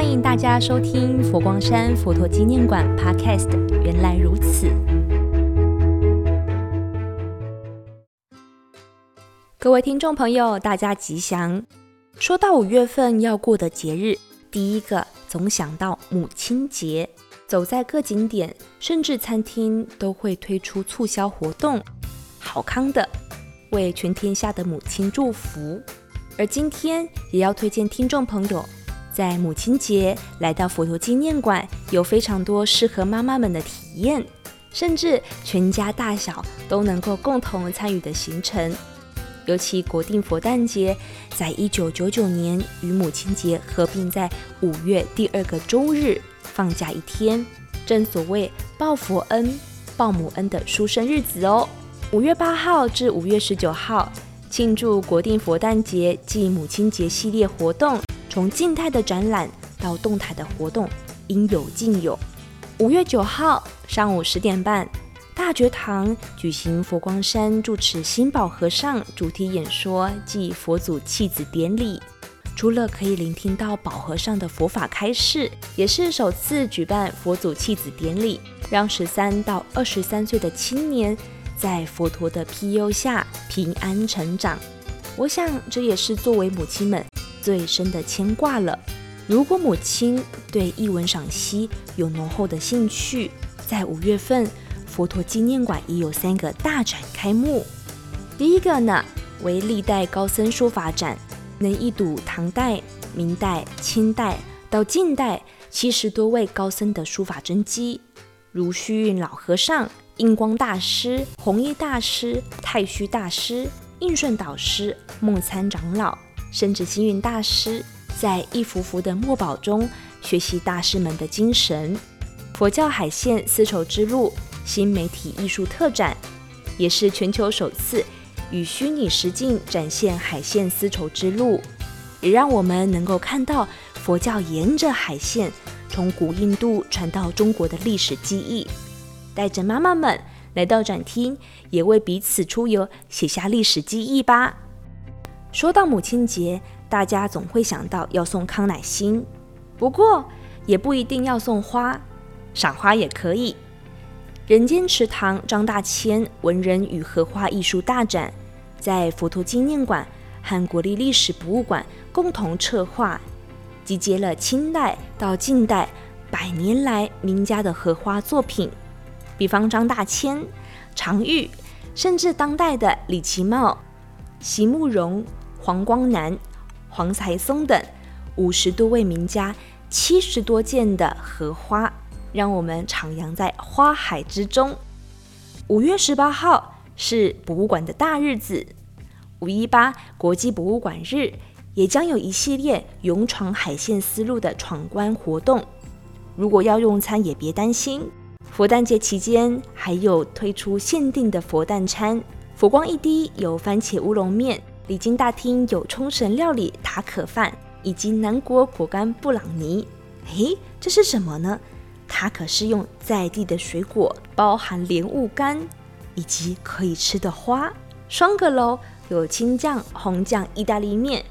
欢迎大家收听佛光山佛陀纪念馆 Podcast。原来如此，各位听众朋友，大家吉祥。说到五月份要过的节日，第一个总想到母亲节。走在各景点，甚至餐厅都会推出促销活动，好康的，为全天下的母亲祝福。而今天也要推荐听众朋友。在母亲节来到佛陀纪念馆，有非常多适合妈妈们的体验，甚至全家大小都能够共同参与的行程。尤其国定佛诞节，在一九九九年与母亲节合并在五月第二个周日，放假一天，正所谓报佛恩、报母恩的殊胜日子哦。五月八号至五月十九号，庆祝国定佛诞节暨母亲节系列活动。从静态的展览到动态的活动，应有尽有。五月九号上午十点半，大觉堂举行佛光山住持心宝和尚主题演说暨佛祖弃子典礼。除了可以聆听到宝和尚的佛法开示，也是首次举办佛祖弃子典礼，让十三到二十三岁的青年在佛陀的庇佑下平安成长。我想这也是作为母亲们。最深的牵挂了。如果母亲对译文赏析有浓厚的兴趣，在五月份，佛陀纪念馆也有三个大展开幕。第一个呢，为历代高僧书法展，能一睹唐代、明代、清代到近代七十多位高僧的书法真迹，如虚云老和尚、印光大师、弘一大师、太虚大师、应顺导师、梦参长老。甚至星云大师在一幅幅的墨宝中学习大师们的精神。佛教海线丝绸之路新媒体艺术特展，也是全球首次与虚拟实境展现海线丝绸之路，也让我们能够看到佛教沿着海线从古印度传到中国的历史记忆。带着妈妈们来到展厅，也为彼此出游写下历史记忆吧。说到母亲节，大家总会想到要送康乃馨，不过也不一定要送花，赏花也可以。人间池塘张大千文人与荷花艺术大展，在佛陀纪念馆和国立历史博物馆共同策划，集结了清代到近代百年来名家的荷花作品，比方张大千、常玉，甚至当代的李奇茂、席慕容。黄光南、黄才松等五十多位名家，七十多件的荷花，让我们徜徉在花海之中。五月十八号是博物馆的大日子，五一八国际博物馆日也将有一系列勇闯海线丝路的闯关活动。如果要用餐，也别担心，佛诞节期间还有推出限定的佛诞餐，佛光一滴有番茄乌龙面。礼金大厅有冲绳料理塔可饭以及南国果干布朗尼。诶，这是什么呢？它可是用在地的水果，包含莲雾干以及可以吃的花。双阁楼有青酱、红酱意大利面。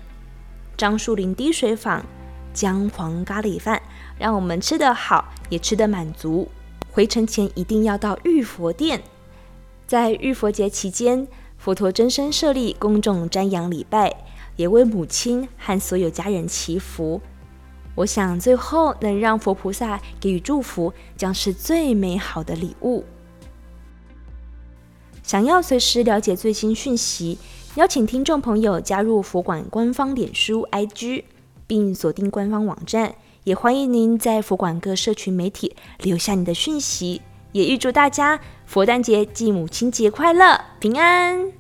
樟树林滴水坊姜黄咖喱饭，让我们吃得好，也吃得满足。回程前一定要到玉佛殿，在玉佛节期间。佛陀真身设立公众瞻仰礼拜，也为母亲和所有家人祈福。我想最后能让佛菩萨给予祝福，将是最美好的礼物。想要随时了解最新讯息，邀请听众朋友加入佛馆官方脸书 IG，并锁定官方网站。也欢迎您在佛馆各社群媒体留下你的讯息。也预祝大家佛诞节暨母亲节快乐，平安。